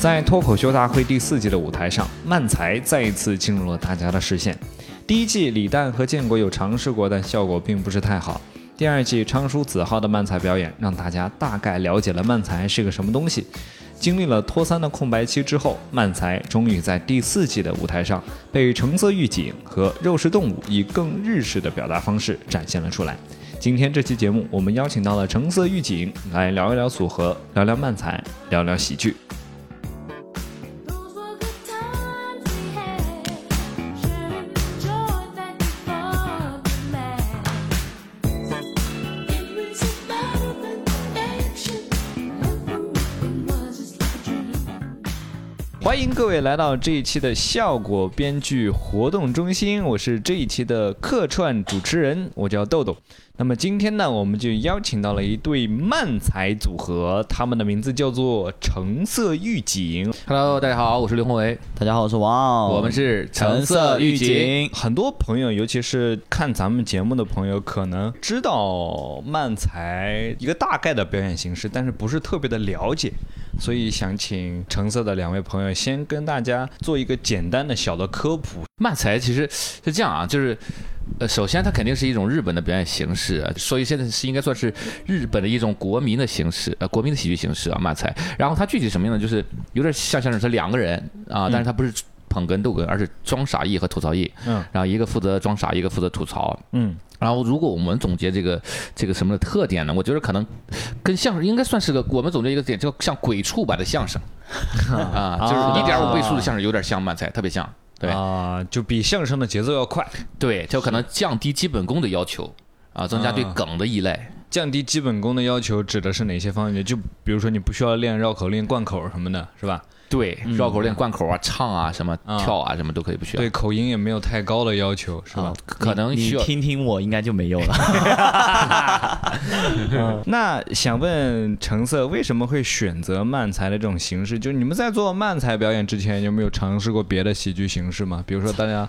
在脱口秀大会第四季的舞台上，漫才再一次进入了大家的视线。第一季李诞和建国有尝试过，但效果并不是太好。第二季昌叔子浩的漫才表演，让大家大概了解了漫才是个什么东西。经历了脱三的空白期之后，漫才终于在第四季的舞台上被橙色预警和肉食动物以更日式的表达方式展现了出来。今天这期节目，我们邀请到了橙色预警来聊一聊组合，聊聊漫才，聊聊喜剧。各位来到这一期的效果编剧活动中心，我是这一期的客串主持人，我叫豆豆。那么今天呢，我们就邀请到了一对漫才组合，他们的名字叫做橙色预警。Hello，大家好，我是刘宏伟，大家好，我是王傲，我们是橙色预警。很多朋友，尤其是看咱们节目的朋友，可能知道漫才一个大概的表演形式，但是不是特别的了解，所以想请橙色的两位朋友先跟大家做一个简单的小的科普。漫才其实是这样啊，就是。呃，首先它肯定是一种日本的表演形式，所以现在是应该算是日本的一种国民的形式，呃，国民的喜剧形式啊，漫才。然后它具体什么样呢？就是有点像相声，是两个人啊，但是它不是捧哏逗哏，而是装傻艺和吐槽艺。嗯，然后一个负责装傻，一个负责吐槽。嗯，然后如果我们总结这个这个什么的特点呢？我觉得可能跟相声应该算是个我们总结一个点，就像鬼畜版的相声 啊，就是一点五倍速的相声，有点像漫才，特别像。对啊，就比相声的节奏要快，对，就可能降低基本功的要求啊，增加对梗的依赖。降低基本功的要求指的是哪些方面？就比如说你不需要练绕口令、贯口什么的，是吧？对，绕口令、贯口啊、唱啊、什么跳啊，什么都可以不需要。对，口音也没有太高的要求，是吧？可能需要听听我，应该就没有了。那想问橙色，为什么会选择漫才的这种形式？就是你们在做漫才表演之前，有没有尝试过别的喜剧形式吗？比如说大家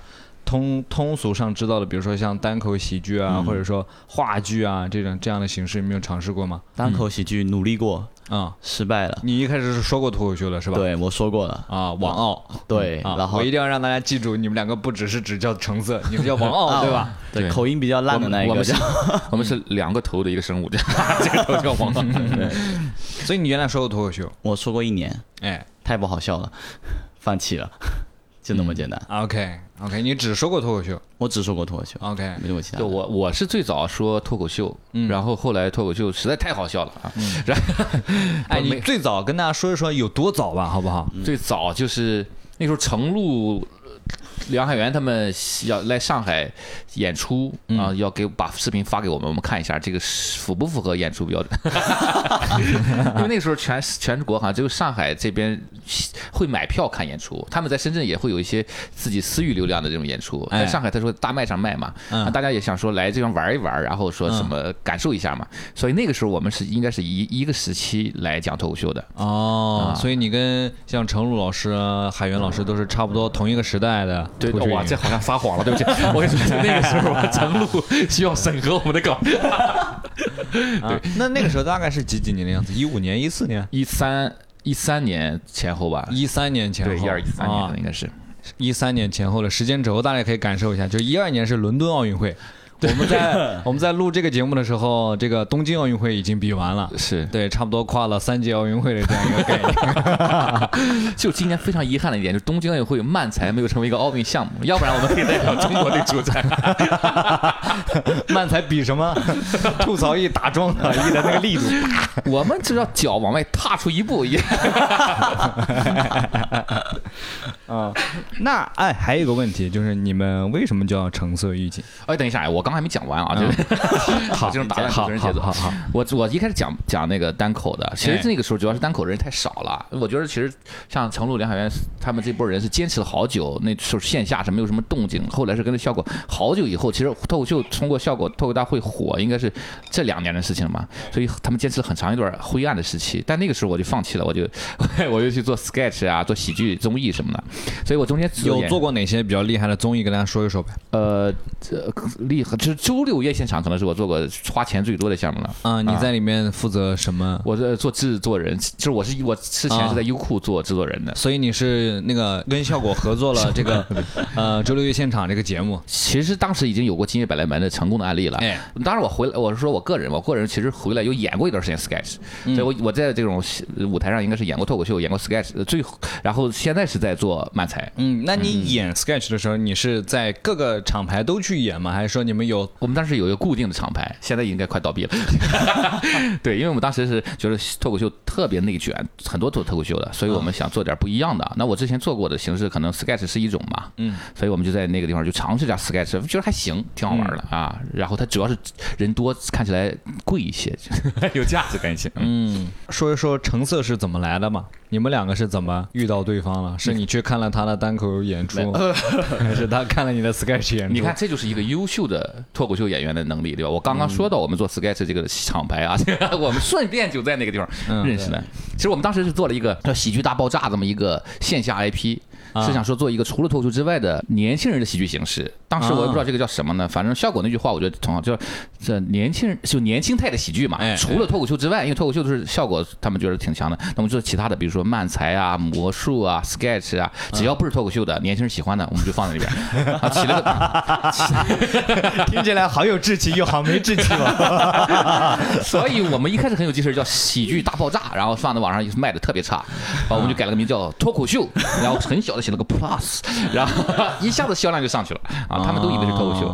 通通俗上知道的，比如说像单口喜剧啊，嗯或者说话剧啊这种这样的形式，你没有尝试过吗？单口喜剧努力过，啊、失败了。你一开始是说过脱口秀的是吧？。对，我说过了。啊，王傲，对，啊，然后我一定要让大家记住，你们两个不只是只叫橙色，你们叫王傲，对吧？对对口音比较烂的那一个我们是叫，我们是两个头的一个生物，这个 头叫王傲。所以你原来说过脱口秀，我说过一年，哎太不好笑了，放弃了，就那么简单。，OK OK，你只说过脱口秀我只说过脱口秀，，OK，没说过其他的。就我我是最早说脱口秀，然后后来脱口秀实在太好笑了啊，然后 哎，你最早跟大家说一说有多早吧，好不好？最早就是那时候程璐、梁海源他们要来上海演出啊，要给把视频发给我们，我们看一下这个是符不符合演出标准。因为那个时候全全国好像只有上海这边会买票看演出，他们在深圳也会有一些自己私域流量的这种演出，哎。在上海他说大卖场卖嘛，大家也想说来这边玩一玩，然后说什么感受一下嘛，所以那个时候我们是应该是一一个时期来讲脱口秀的。哦，啊。所以你跟像程璐老师啊、海源老师都是差不多同一个时代的对，哇，这好像撒谎了，对不起。我跟你说，那个时候陈露需要审核我们的稿。对那那个时候大概是几几年的样子？一五年、一四年、一三一三年前后吧，一三年前后，对，一二一三年应该是。一三年前后的时间轴，大家可以感受一下。就一二年是伦敦奥运会，我们在 我们在录这个节目的时候，这个东京奥运会已经比完了。是，对，差不多跨了三届奥运会的这样一个概念。就今年非常遗憾的一点，就是东京奥运会慢才没有成为一个奥运项目，要不然我们可以代表中国队出赛。慢才比什么？吐槽一打桩啊，一的那个力度。我们只要脚往外踏出一步，也啊，那哎，还有一个问题就是，你们为什么叫橙色预警？哎，等一下，我刚还没讲完啊，就是 好这种打断主好持人节奏。我我一开始讲讲那个单口的，其实哎那个时候主要是单口的人太少了。我觉得其实像程璐、梁海源他们这波人是坚持了好久，那时候线下是没有什么动静，后来是跟着效果好久以后，其实脱口秀通过效果脱口大会火，应该是这两年的事情了嘛。所以他们坚持了很长一段灰暗的时期。但那个时候我就放弃了，我就 我就去做 sketch 啊，做喜剧综艺什么的。所以我中间有做过哪些比较厉害的综艺，跟大家说一说呗？呃，这厉害就是周六夜现场可能是我做过花钱最多的项目了。啊，你在里面负责什么？我在做制作人，就是我是我之前是在优酷做制作人的。所以你是那个跟效果合作了这个 呃周六夜现场这个节目。其实当时已经有过《今夜百来门》的成功的案例了。哎，当然我回来，我是说我个人，我个人其实回来有演过一段时间 sketch，所以我我在这种舞台上应该是演过脱口秀，演过 sketch，最然后现在是在做漫才。嗯，那你演 sketch 的时候，你是在各个厂牌都去演吗？还是说你们有？我们当时有一个固定的厂牌，现在应该快倒闭了。对，因为我们当时是觉得脱口秀特别内卷，很多做脱口秀的，所以我们想做点不一样的。那我之前做过的形式可能 sketch 是一种嘛，嗯，所以我们就在那个地方就尝试一下 sketch，觉得还行，挺好玩的啊。然后它主要是人多，看起来贵一些，有价值感一些。嗯，说一说成色是怎么来的嘛？你们两个是怎么遇到对方了？是你去看了他的单口演出，还是他看了你的 sketch 演出？你看，这就是一个优秀的脱口秀演员的能力，对吧？我刚刚说到我们做 sketch 这个厂牌啊，我们顺便就在那个地方认识的。其实我们当时是做了一个叫《喜剧大爆炸》这么一个线下 IP。是想说做一个除了脱口秀之外的年轻人的喜剧形式。当时我也不知道这个叫什么呢，反正效果那句话我觉得挺好，就是这年轻人就年轻态的喜剧嘛。除了脱口秀之外，因为脱口秀都是效果，他们觉得挺强的。那么做其他的，比如说漫才啊、魔术啊、sketch 啊，只要不是脱口秀的，年轻人喜欢的，我们就放在里边。啊，起了个，听起来好有志气又好没志气嘛。所以我们一开始很有气势，叫喜剧大爆炸，然后放在网上卖的特别差，然后我们就改了个名叫脱口秀，然后很小的。写了个 plus，然后一下子销量就上去了啊！他们都以为是脱口秀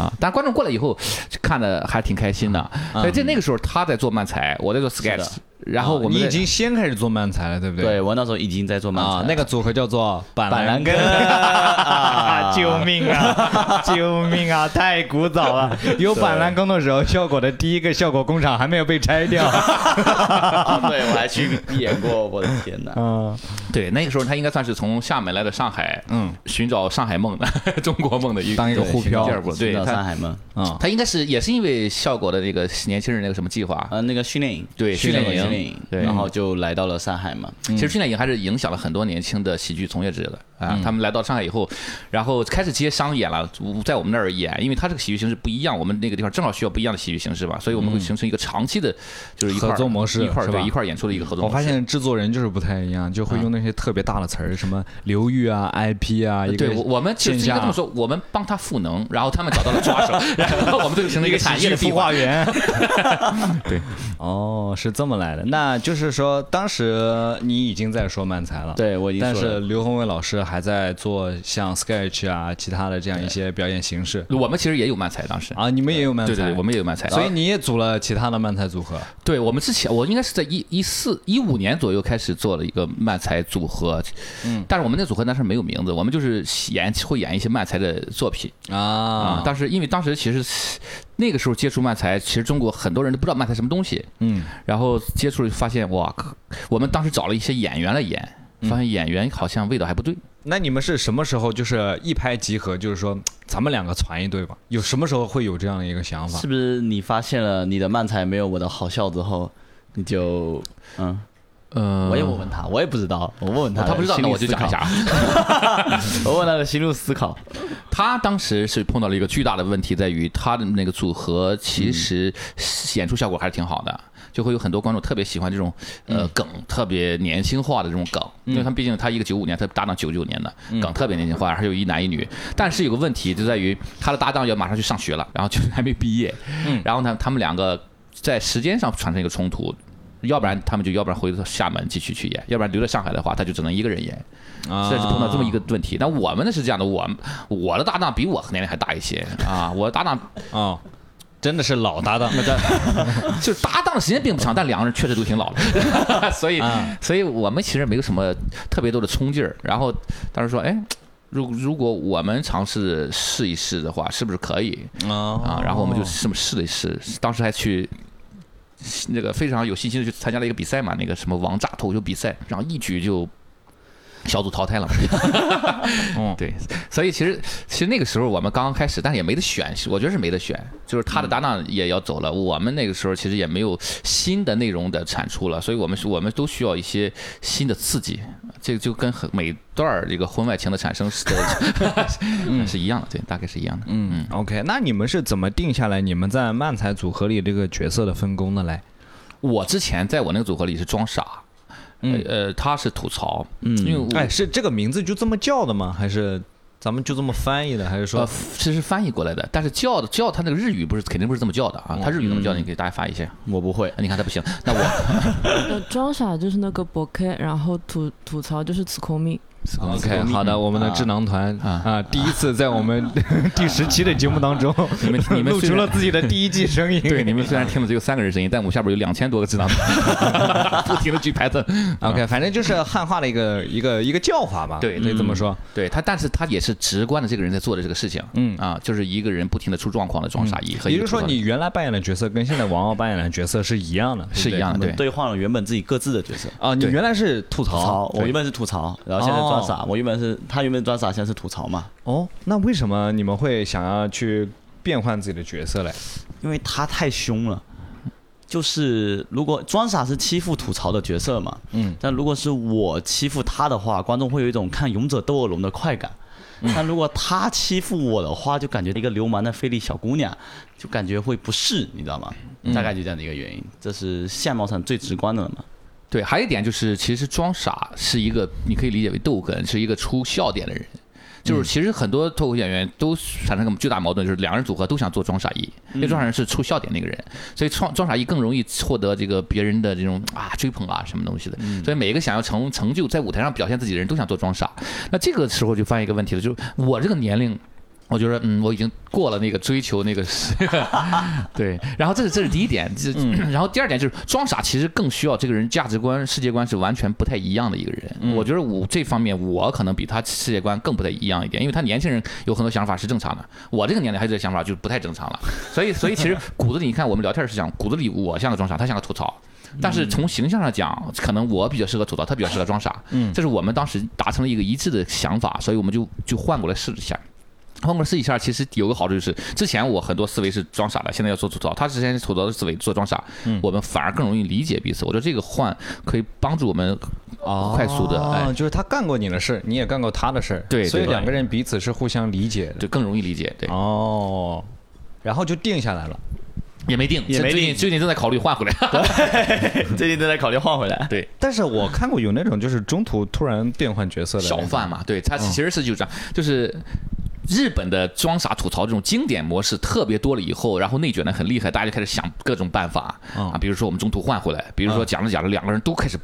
啊，但观众过来以后看的还挺开心的。所以在那个时候，他在做漫才，我在做 sketch。然后我们已经先开始做漫才了，对不对？对，我那时候已经在做漫才。那个组合叫做板蓝根 啊！救命啊！救命啊！太古早了。有板蓝根的时候，效果的第一个效果工厂还没有被拆掉。对，我还去演过，我的天哪！嗯，对，那个时候他应该算是从厦门来的上海，嗯，寻找上海梦的中国梦的一当一个沪漂。对，上海梦。嗯，他应该是也是因为效果的那个年轻人那个什么计划，呃，那个训练营，对，训练营。对，然后就来到了上海嘛。其实训练营还是影响了很多年轻的喜剧从业者的啊。他们来到上海以后，然后开始接商演了，在我们那儿演，因为他这个喜剧形式不一样，我们那个地方正好需要不一样的喜剧形式吧，所以我们会形成一个长期的，就是合作模式，一块对一块演出的一个合作。我发现制作人就是不太一样，就会用那些特别大的词儿，什么流域啊、IP 啊。对，我们其实应该这么说，我们帮他赋能，然后他们找到了抓手，然后我们就形成一个产业的孵化园。对，哦，是这么来的，那。就是说，当时你已经在说漫才了，对我已经。但是刘宏伟老师还在做像 sketch 啊，其他的这样一些表演形式。我们其实也有漫才，当时啊，你们也有漫才，对对，我们也有漫才，所以你也组了其他的漫才组合。对我们之前，我应该是在一一四一五年左右开始做了一个漫才组合，嗯，但是我们那组合当时没有名字，我们就是演会演一些漫才的作品啊。当时因为当时其实。那个时候接触漫才，其实中国很多人都不知道漫才什么东西。嗯，然后接触发现，哇，我们当时找了一些演员来演，发现演员好像味道还不对。那你们是什么时候就是一拍即合，就是说 咱们两个传一对吧？有什么时候会有这样的一个想法？是不是你发现了你的漫才没有我的好笑之后，你就嗯？呃，我也问问他，我也不知道，我问问他，他不知道，那我就讲一下。我问他的心路思考，他当时是碰到了一个巨大的问题，在于他的那个组合其实演出效果还是挺好的，就会有很多观众特别喜欢这种呃梗，特别年轻化的这种梗，因为他毕竟他一个九五年，他搭档九九年的梗特别年轻化，还有一男一女，但是有个问题就在于他的搭档要马上去上学了，然后就还没毕业，然后呢，他们两个在时间上产生一个冲突。要不然他们就要不然回到厦门继续去演，要不然留在上海的话，他就只能一个人演。现在是碰到这么一个问题。那我们呢是这样的，我我的搭档比我年龄还大一些。啊，我的搭档啊，真的是老搭档，就搭档时间并不长，但两个人确实都挺老的，所以所以我们其实没有什么特别多的冲劲儿。然后当时说，哎，如如果我们尝试试一试的话，是不是可以啊？然后我们就这么试了一试，当时还去。那个非常有信心的去参加了一个比赛嘛，那个什么王炸脱口秀比赛，然后一举就小组淘汰了嘛。嗯，对，所以其实其实那个时候我们刚刚开始，但是也没得选，我觉得是没得选，就是他的搭档也要走了，我们那个时候其实也没有新的内容的产出了，所以我们是我们都需要一些新的刺激，这个就跟每段这个婚外情的产生是 是一样的，对，大概是一样的。嗯，OK，那你们是怎么定下来你们在漫才组合里这个角色的分工的嘞？我之前在我那个组合里是装傻。嗯呃，他是吐槽，嗯，因为哎，是这个名字就这么叫的吗？还是咱们就这么翻译的？还是说，其实翻译过来的？但是叫的叫他那个日语不是肯定不是这么叫的啊？他日语怎么叫？你给大家发一下。我不会，你看他不行，那我 装傻就是那个博客然后吐吐槽就是此空命。OK，好的，我们的智囊团啊，第一次在我们 第十期的节目当中，你们 你们露出了自己的第一季声音。对，你们虽然听了只有三个人声音，但我们下边有两千多个智囊团，不停的举牌子。OK，反正就是汉化的一个一个一个叫法吧。对，可以这么说。对他，但是他也是直观的这个人在做的这个事情。嗯啊，就是一个人不停的出状况的装傻一。也就是说，你原来扮演的角色跟现在王傲扮演的角色是一样的，是一样的。对，对换了原本自己各自的角色。啊，你原来是吐槽，我原本是吐槽，然后现在装傻，我原本是。他原本装傻，现在是吐槽嘛？哦，那为什么你们会想要去变换自己的角色嘞？因为他太凶了。就是如果装傻是欺负吐槽的角色嘛，嗯，但如果是我欺负他的话，观众会有一种看勇者斗恶龙的快感。但如果他欺负我的话，就感觉一个流氓的菲利小姑娘，就感觉会不适，你知道吗？大概就这样的一个原因，这是相貌上最直观的了嘛。对，还有一点就是，其实装傻是一个，你可以理解为逗哏，是一个出笑点的人。就是其实很多脱口秀演员都产生个巨大矛盾，就是两人组合都想做装傻一，因为装傻人是出笑点那个人，所以装装傻一更容易获得这个别人的这种啊追捧啊什么东西的。所以每一个想要成成就在舞台上表现自己的人都想做装傻。那这个时候就发现一个问题了，就是我这个年龄。我觉得，嗯，我已经过了那个追求那个时，对。然后这是这是第一点，这 然后第二点就是装傻，其实更需要这个人价值观、世界观是完全不太一样的一个人。我觉得我这方面我可能比他世界观更不太一样一点，因为他年轻人有很多想法是正常的，我这个年龄还有这想法就不太正常了。所以，所以其实骨子里你看我们聊天是讲骨子里我像个装傻，他像个吐槽，但是从形象上讲，可能我比较适合吐槽，他比较适合装傻。嗯，这是我们当时达成了一个一致的想法，所以我们就就换过来试一下。换过试一下，其实有个好处就是，之前我很多思维是装傻的，现在要做吐槽。他之前吐槽的思维做装傻，我们反而更容易理解彼此。我觉得这个换可以帮助我们快速的，哎，就是他干过你的事，你也干过他的事，对，所以两个人彼此是互相理解的，就更容易理解。对，哦，然后就定下来了，也没定，也没定，最近正在考虑换回来，最近正在考虑换回来。对，但是我看过有那种就是中途突然变换角色的小贩嘛，对他其实是就这样，就是。日本的装傻吐槽这种经典模式特别多了以后，然后内卷的很厉害，大家就开始想各种办法啊，比如说我们中途换回来，比如说讲着讲着两个人都开始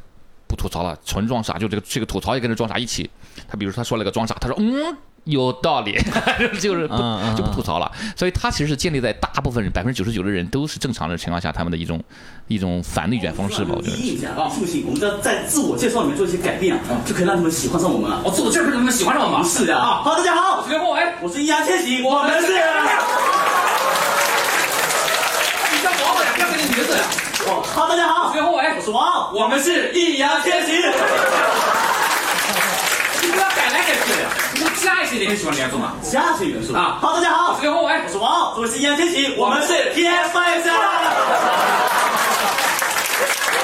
不吐槽了，纯装傻，就这个这个吐槽也跟着装傻一起。他比如说他说了个装傻，他说嗯。有道理，就是不就不吐槽了。所以他其实是建立在大部分人百分之九十九的人都是正常的情况下，他们的一种一种反内卷方式吧。我觉得。啊，信不信？我们要在自我介绍里面做一些改变，就可以让他们喜欢上我们了。我，自我介绍让他们喜欢上我们。是的啊。好，大家好，我是刘宏伟，我是易烊千玺，我们是。你叫王呀，不要跟你名字呀。哦，好，大家好，我是刘宏伟，我是王，我们是易烊千玺。你不要改来改去的。加一些元素吗？元素吗？下一期元素啊！好，大家好，我是刘宏伟，我是王，我是易烊千玺，我们是 TFBOYS。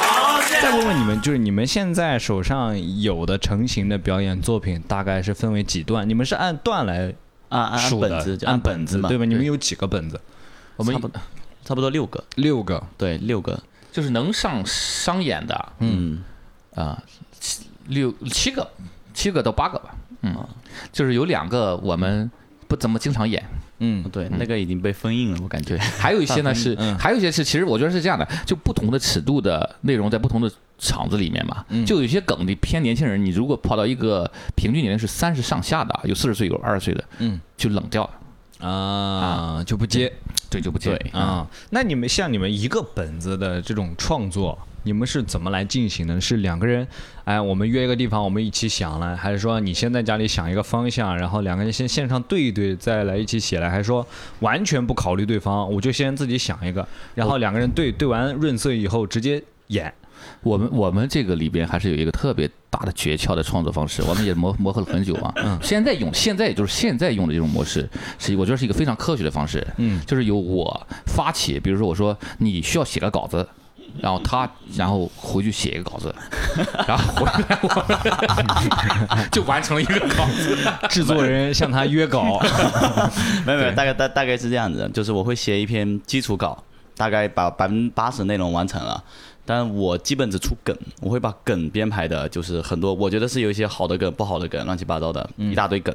好，再问问你们，就是你们现在手上有的成型的表演作品，大概是分为几段？你们是按段来按按本子按本子嘛？对吧？你们有几个本子？我们差不多差不多六个，六个，对，六个，就是能上商演的，嗯啊，七六七个，七个到八个吧。嗯，就是有两个我们不怎么经常演，嗯，对，那个已经被封印了，我感觉。还有一些呢 是，还有一些是，其实我觉得是这样的，就不同的尺度的内容在不同的场子里面嘛，就有些梗的偏年轻人，你如果跑到一个平均年龄是三十上下的，有四十岁有二十岁的，嗯，就冷掉了。啊，就不接，对，就不接。啊。那你们像你们一个本子的这种创作。你们是怎么来进行的？是两个人，哎，我们约一个地方，我们一起想呢？还是说你先在家里想一个方向，然后两个人先线上对一对，再来一起写来？还是说完全不考虑对方，我就先自己想一个，然后两个人对对完润色以后直接演？我们我们这个里边还是有一个特别大的诀窍的创作方式，我们也磨磨合了很久啊。嗯，现在用现在也就是现在用的这种模式，是我觉得是一个非常科学的方式。嗯，就是由我发起，比如说我说你需要写个稿子。然后他，然后回去写一个稿子，然后回来我 就完成了一个稿子。制作人向他约稿，没 有没有，大概大大概是这样子，就是我会写一篇基础稿，大概把百分之八十内容完成了，但我基本只出梗，我会把梗编排的，就是很多，我觉得是有一些好的梗、不好的梗，乱七八糟的一大堆梗，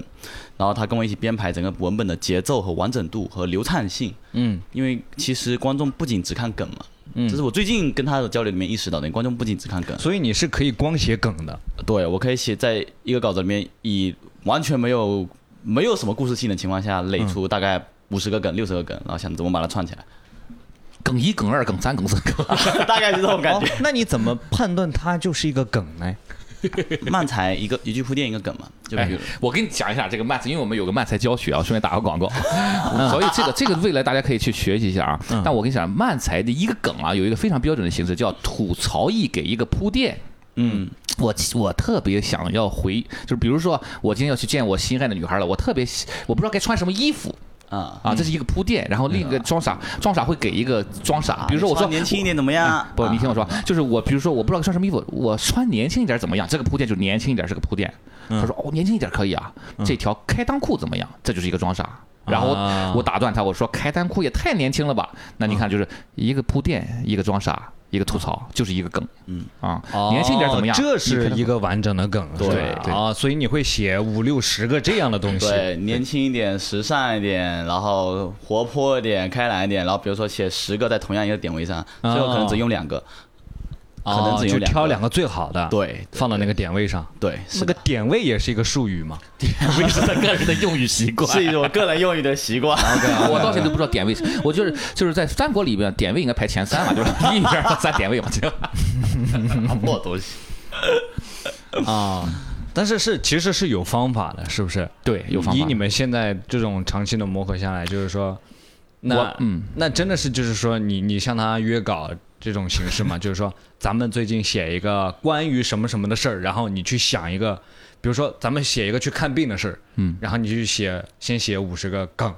然后他跟我一起编排整个文本的节奏和完整度和流畅性，嗯，因为其实观众不仅只看梗嘛。嗯这是我最近跟他的交流里面意识到的，观众不仅只看梗，所以你是可以光写梗的。对我可以写在一个稿子里面，以完全没有没有什么故事性的情况下，垒出大概五十个梗、六十个梗，然后想怎么把它串起来，梗一、梗二、梗三、梗四、梗。大概是这种感觉。哦那你怎么判断它就是一个梗呢？漫才一个一句铺垫一个梗嘛，就比哎如，我跟你讲一下这个漫才，因为我们有个漫才教学啊，顺便打个广告，所以这个这个未来大家可以去学习一下啊。但我跟你讲，漫才的一个梗啊，有一个非常标准的形式，叫吐槽一给一个铺垫。嗯，我我特别想要回，就是比如说我今天要去见我心爱的女孩了，我特别我不知道该穿什么衣服啊，啊，这是一个铺垫。然后另一个装傻，装傻会给一个装傻，比如说我说年轻一点怎么样？不，你听我说啊，就是我，比如说我不知道穿什么衣服，我穿年轻一点怎么样？这个铺垫就是年轻一点是个铺垫。他说哦，年轻一点可以啊，这条开裆裤怎么样？这就是一个装傻。然后啊我打断他，我说开裆裤也太年轻了吧？那你看就是一个铺垫，一个装傻，一个吐槽，就是一个梗。嗯啊，年轻一点怎么样？哦这是一个完整的梗，对对啊，所以你会写五六十个这样的东西。对，年轻一点，时尚一点，然后活泼一点，开朗一点，然后比如说写十个在同样一个点位上，最后可能只用两个，可能哦，就只有两个挑两个最好的，，对放到那个点位上。对，那个点位也是一个术语嘛？点位是他个人的用语习惯。是一种个人用语的习惯。我到现在都不知道点位，我就是就是在三国里面，点位应该排前三嘛，就是 一二三点位嘛，这样。破东西。啊，但是是其实是有方法的，是不是？对，有方法。以你们现在这种长期的磨合下来，就是说，那嗯，那真的是就是说你你向他约稿这种形式嘛？就是说咱们最近写一个关于什么什么的事儿，然后你去想一个，比如说咱们写一个去看病的事儿，嗯，然后你去写先写五十个杠，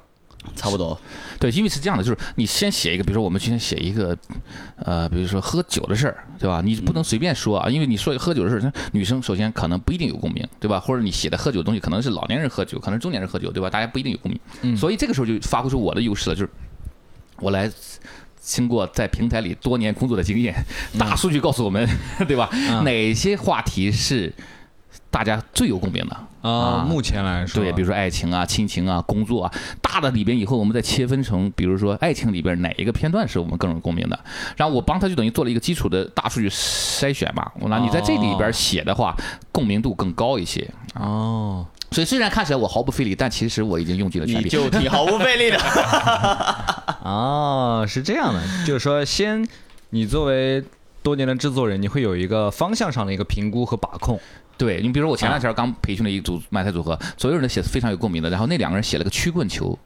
差不多，对，因为是这样的，就是你先写一个，比如说我们今天写一个，呃，比如说喝酒的事儿，对吧？你不能随便说啊，因为你说喝酒的事儿，女生首先可能不一定有共鸣，对吧？或者你写的喝酒的东西可能是老年人喝酒，可能是中年人喝酒，对吧？大家不一定有共鸣，嗯所以这个时候就发挥出我的优势了，就是我来。经过在平台里多年工作的经验，大数据告诉我们，对吧？嗯哪些话题是大家最有共鸣的？啊，目前来说，对，比如说爱情啊、亲情啊、工作啊，大的里边以后我们再切分成，比如说爱情里边哪一个片段是我们更有共鸣的，然后我帮他就等于做了一个基础的大数据筛选嘛。我那你在这里边写的话，共鸣度更高一些。哦，所以虽然看起来我毫不费力，但其实我已经用尽了全力。你就挺毫不费力的。哦，是这样的，就是说，先你作为多年的制作人，你会有一个方向上的一个评估和把控。对你比如说我前两天刚培训了一组漫才组合，所有人都写非常有共鸣的，然后那两个人写了个曲棍球。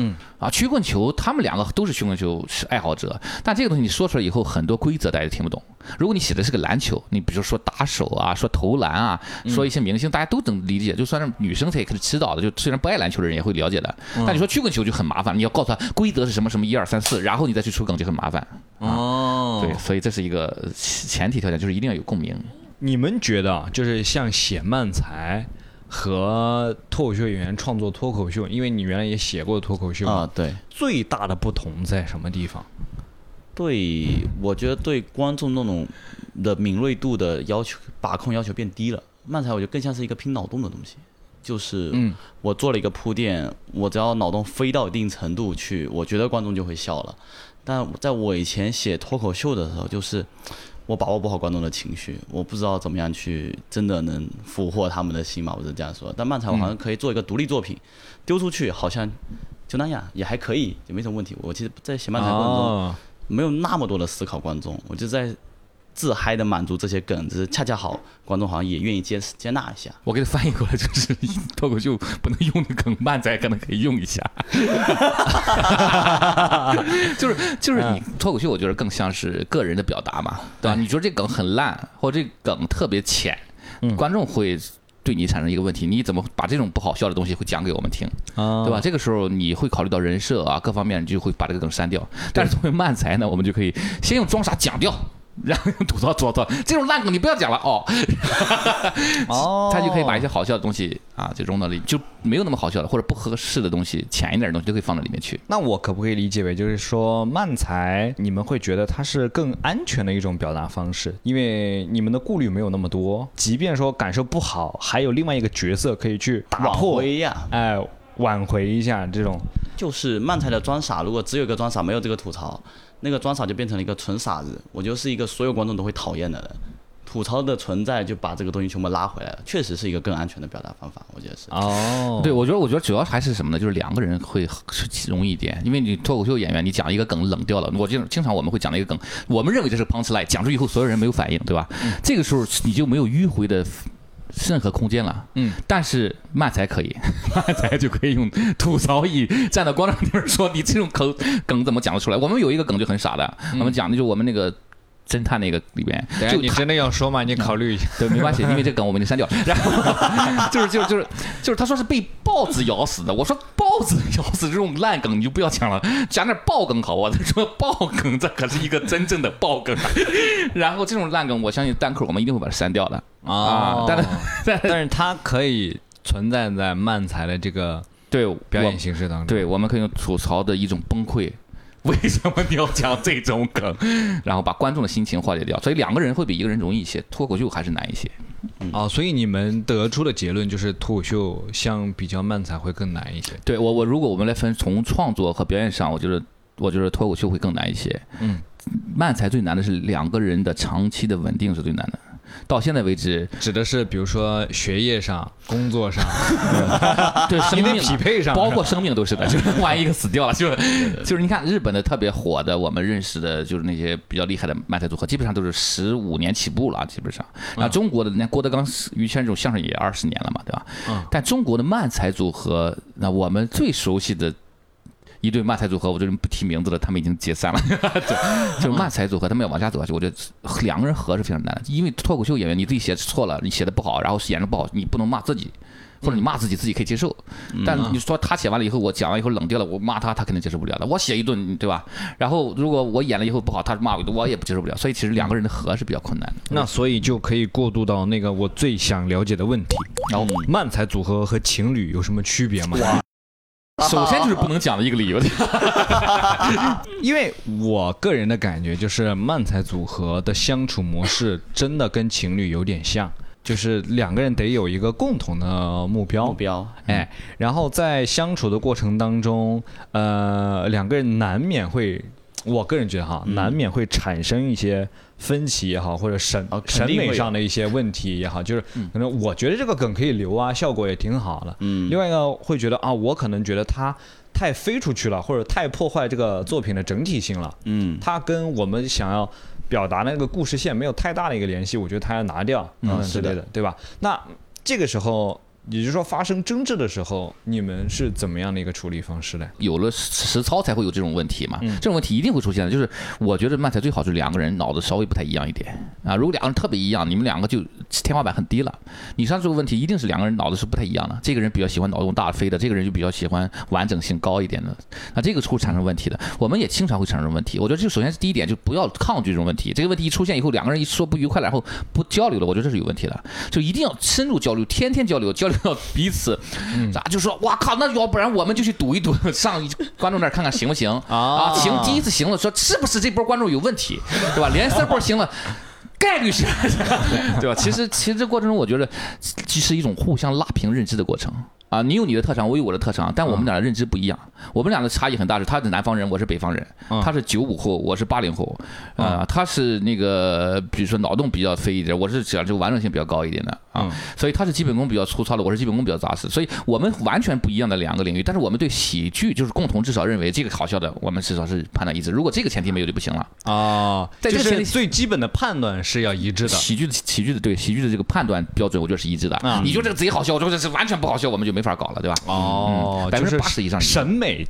嗯啊，曲棍球，他们两个都是曲棍球是爱好者，但这个东西你说出来以后，很多规则大家听不懂。如果你写的是个篮球，你比如说打手啊，说投篮啊，说一些明星，大家都能理解，就算是女生她也可以知道的，就虽然不爱篮球的人也会了解的。但你说曲棍球就很麻烦，你要告诉他规则是什么什么一二三四，然后你再去出梗就很麻烦。哦对，所以这是一个前提条件，就是一定要有共鸣。你们觉得啊，就是像写漫才和脱口秀演员创作脱口秀，因为你原来也写过脱口秀啊，对最大的不同在什么地方？对，我觉得对观众那种的敏锐度的要求把控要求变低了。漫才我觉得更像是一个拼脑洞的东西，就是嗯我做了一个铺垫，我只要脑洞飞到一定程度去，我觉得观众就会笑了。但在我以前写脱口秀的时候，就是我把握不好观众的情绪，我不知道怎么样去真的能俘获他们的心嘛，我是这样说。但漫才我好像可以做一个独立作品，丢出去好像就那样，也还可以，也没什么问题。我其实，在写漫才过程中。哦，没有那么多的思考观众，我就在自嗨的满足这些梗，只是恰恰好观众好像也愿意接接纳一下。我给他翻译过来就是 脱口秀不能用的梗，漫才可能可以用一下。就是就是你脱口秀，我觉得更像是个人的表达嘛，对吧？你觉得这梗很烂，或者这梗特别浅，观众会。对你产生一个问题，你怎么把这种不好笑的东西会讲给我们听，对吧？这个时候你会考虑到人设啊，各方面，你就会把这个梗删掉。但是作为漫才呢，我们就可以先用装傻讲掉。然后用吐槽吐槽，这种烂梗你不要讲了哦。哦，他就可以把一些好笑的东西啊，就融到里，就没有那么好笑的或者不合适的东西，浅一点的东西都可以放到里面去。那我可不可以理解为，就是说慢才你们会觉得它是更安全的一种表达方式，因为你们的顾虑没有那么多，即便说感受不好，还有另外一个角色可以去打破呀，哎，挽回一下这种。就是慢才的装傻，如果只有一个装傻，没有这个吐槽。那个装傻就变成了一个纯傻子，我就是一个所有观众都会讨厌的人。吐槽的存在就把这个东西全部拉回来了，确实是一个更安全的表达方法，我觉得是。哦，对，我觉得我觉得主要还是什么呢？就是两个人会 容易一点，因为你脱口秀演员，你讲一个梗冷掉了，我经经常我们会讲一个梗，我们认为这是 punch line，讲出以后所有人没有反应，对吧？这个时候你就没有迂回的。任何空间了，嗯，但是漫才可以，漫才就可以用吐槽以 站到观众那边说，你这种梗梗怎么讲得出来？我们有一个梗就很傻的，我们讲的就是我们那个。侦探那个里边，就你真的要说吗？你考虑一下，对，没关系，因为这个梗我们已经删掉。然后就是就是就是就是他说是被豹子咬死的，我说豹子咬死这种烂梗你就不要讲了，讲点爆梗好不？他说爆梗这可是一个真正的爆梗。然后这种烂梗，我相信单口我们一定会把它删掉的啊。但是 但是它可以存在在漫才的这个对表演形式当中，对，我们可以用吐槽的一种崩溃。为什么你要讲这种梗，然后把观众的心情化解掉？所以两个人会比一个人容易一些，脱口秀还是难一些。哦，所以你们得出的结论就是脱口秀相比较慢才会更难一些。对我，我如果我们来分从创作和表演上，我觉得我觉得脱口秀会更难一些。嗯，慢才最难的是两个人的长期的稳定是最难的。到现在为止，指的是比如说学业上、工作上，对生命匹配上，包括生命都是的。就是万一一个死掉了，就是就是你看日本的特别火的，我们认识的，就是那些比较厉害的漫才组合，基本上都是十五年起步了，基本上。然后中国的那郭德纲、于谦这种相声也二十年了嘛，对吧？嗯。但中国的漫才组合，那我们最熟悉的。一对骂才组合，我这不提名字了，他们已经解散了。就骂才组合，他们要往下走下去，我觉得两个人合是非常难的。因为脱口秀演员，你自己写错了，你写的不好，然后演的不好，你不能骂自己，或者你骂自己，自己可以接受。但你说他写完了以后，我讲完以后冷掉了，我骂他，他肯定接受不了的。我写一顿，对吧？然后如果我演了以后不好，他骂我，我也不接受不了。所以其实两个人的合是比较困难的。那所以就可以过渡到那个我最想了解的问题：然后慢才组合和情侣有什么区别吗？首先就是不能讲的一个理由，因为我个人的感觉就是漫才组合的相处模式真的跟情侣有点像，就是两个人得有一个共同的目标，目标，哎，然后在相处的过程当中，呃，两个人难免会，我个人觉得哈，难免会产生一些。分歧也好，或者审审美上的一些问题也好，就是可能我觉得这个梗可以留啊，效果也挺好的。嗯，另外一个会觉得啊，我可能觉得它太飞出去了，或者太破坏这个作品的整体性了。嗯，它跟我们想要表达那个故事线没有太大的一个联系，我觉得它要拿掉，嗯之类的，对吧？那这个时候。也就是说，发生争执的时候，你们是怎么样的一个处理方式呢？有了实操才会有这种问题嘛？这种问题一定会出现的。就是我觉得慢才最好是两个人脑子稍微不太一样一点啊。如果两个人特别一样，你们两个就天花板很低了。你像这个问题，一定是两个人脑子是不太一样的。这个人比较喜欢脑洞大飞的，这个人就比较喜欢完整性高一点的。那这个会产生问题的。我们也经常会产生问题。我觉得这首先是第一点，就不要抗拒这种问题。这个问题一出现以后，两个人一说不愉快了，然后不交流了，我觉得这是有问题的。就一定要深入交流，天天交流，交流到彼此。咋就说哇靠？那要不然我们就去赌一赌，上观众那儿看看行不行啊？行，第一次行了，说是不是这波观众有问题，对吧？连三波行了，概率是，对吧？其实其实这过程中，我觉得其实一种互相拉平认知的过程。啊，你有你的特长，我有我的特长，但我们俩的认知不一样。我们俩的差异很大，是他是南方人，我是北方人，嗯他是九五后，我是八零后，啊、嗯他是那个比如说脑洞比较飞一点，我是讲这个完整性比较高一点的啊，嗯所以他是基本功比较粗糙的，我是基本功比较扎实，所以我们完全不一样的两个领域，但是我们对喜剧就是共同至少认为这个好笑的，我们至少是判断一致。如果这个前提没有就不行了。啊，就是在这个前提最基本的判断是要一致的。喜剧的喜剧的对喜剧的这个判断标准，我觉得是一致的。啊你觉得这个贼好笑，我说这是完全不好笑，我们就没法搞了，对吧？哦，嗯百分之八十以上审美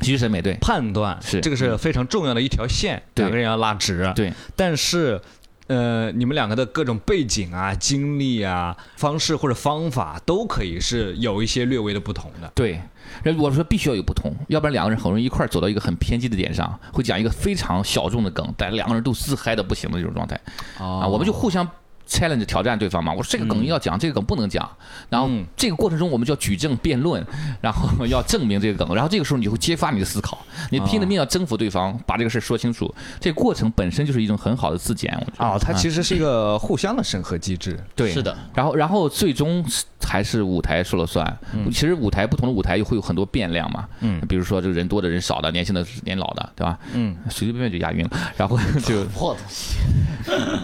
喜剧审美对判断是这个是非常重要的一条线，对两个人要拉直。对，但是。呃，你们两个的各种背景啊、经历啊、方式或者方法都可以是有一些略微的不同的。对，人我说必须要有不同，要不然两个人很容易一块儿走到一个很偏激的点上，会讲一个非常小众的梗，但两个人都自嗨的不行的这种状态啊，我们就互相。Challenge 挑战对方嘛，我说这个梗要讲，这个梗不能讲，然后嗯。这个过程中我们就要举证辩论，然后要证明这个梗，然后这个时候你就会揭发你的思考，你拼了命要征服对方，把这个事说清楚，这个过程本身就是一种很好的自检，啊哦，它嗯。其实是一个互相的审核机制。对，是的，然后，然后最终还是舞台说了算。其实舞台不同的舞台又会有很多变量嘛，嗯，比如说这个人多的、人少的、年轻的、年老的，对吧？嗯，随随便便就押韵了，然后就 破东西。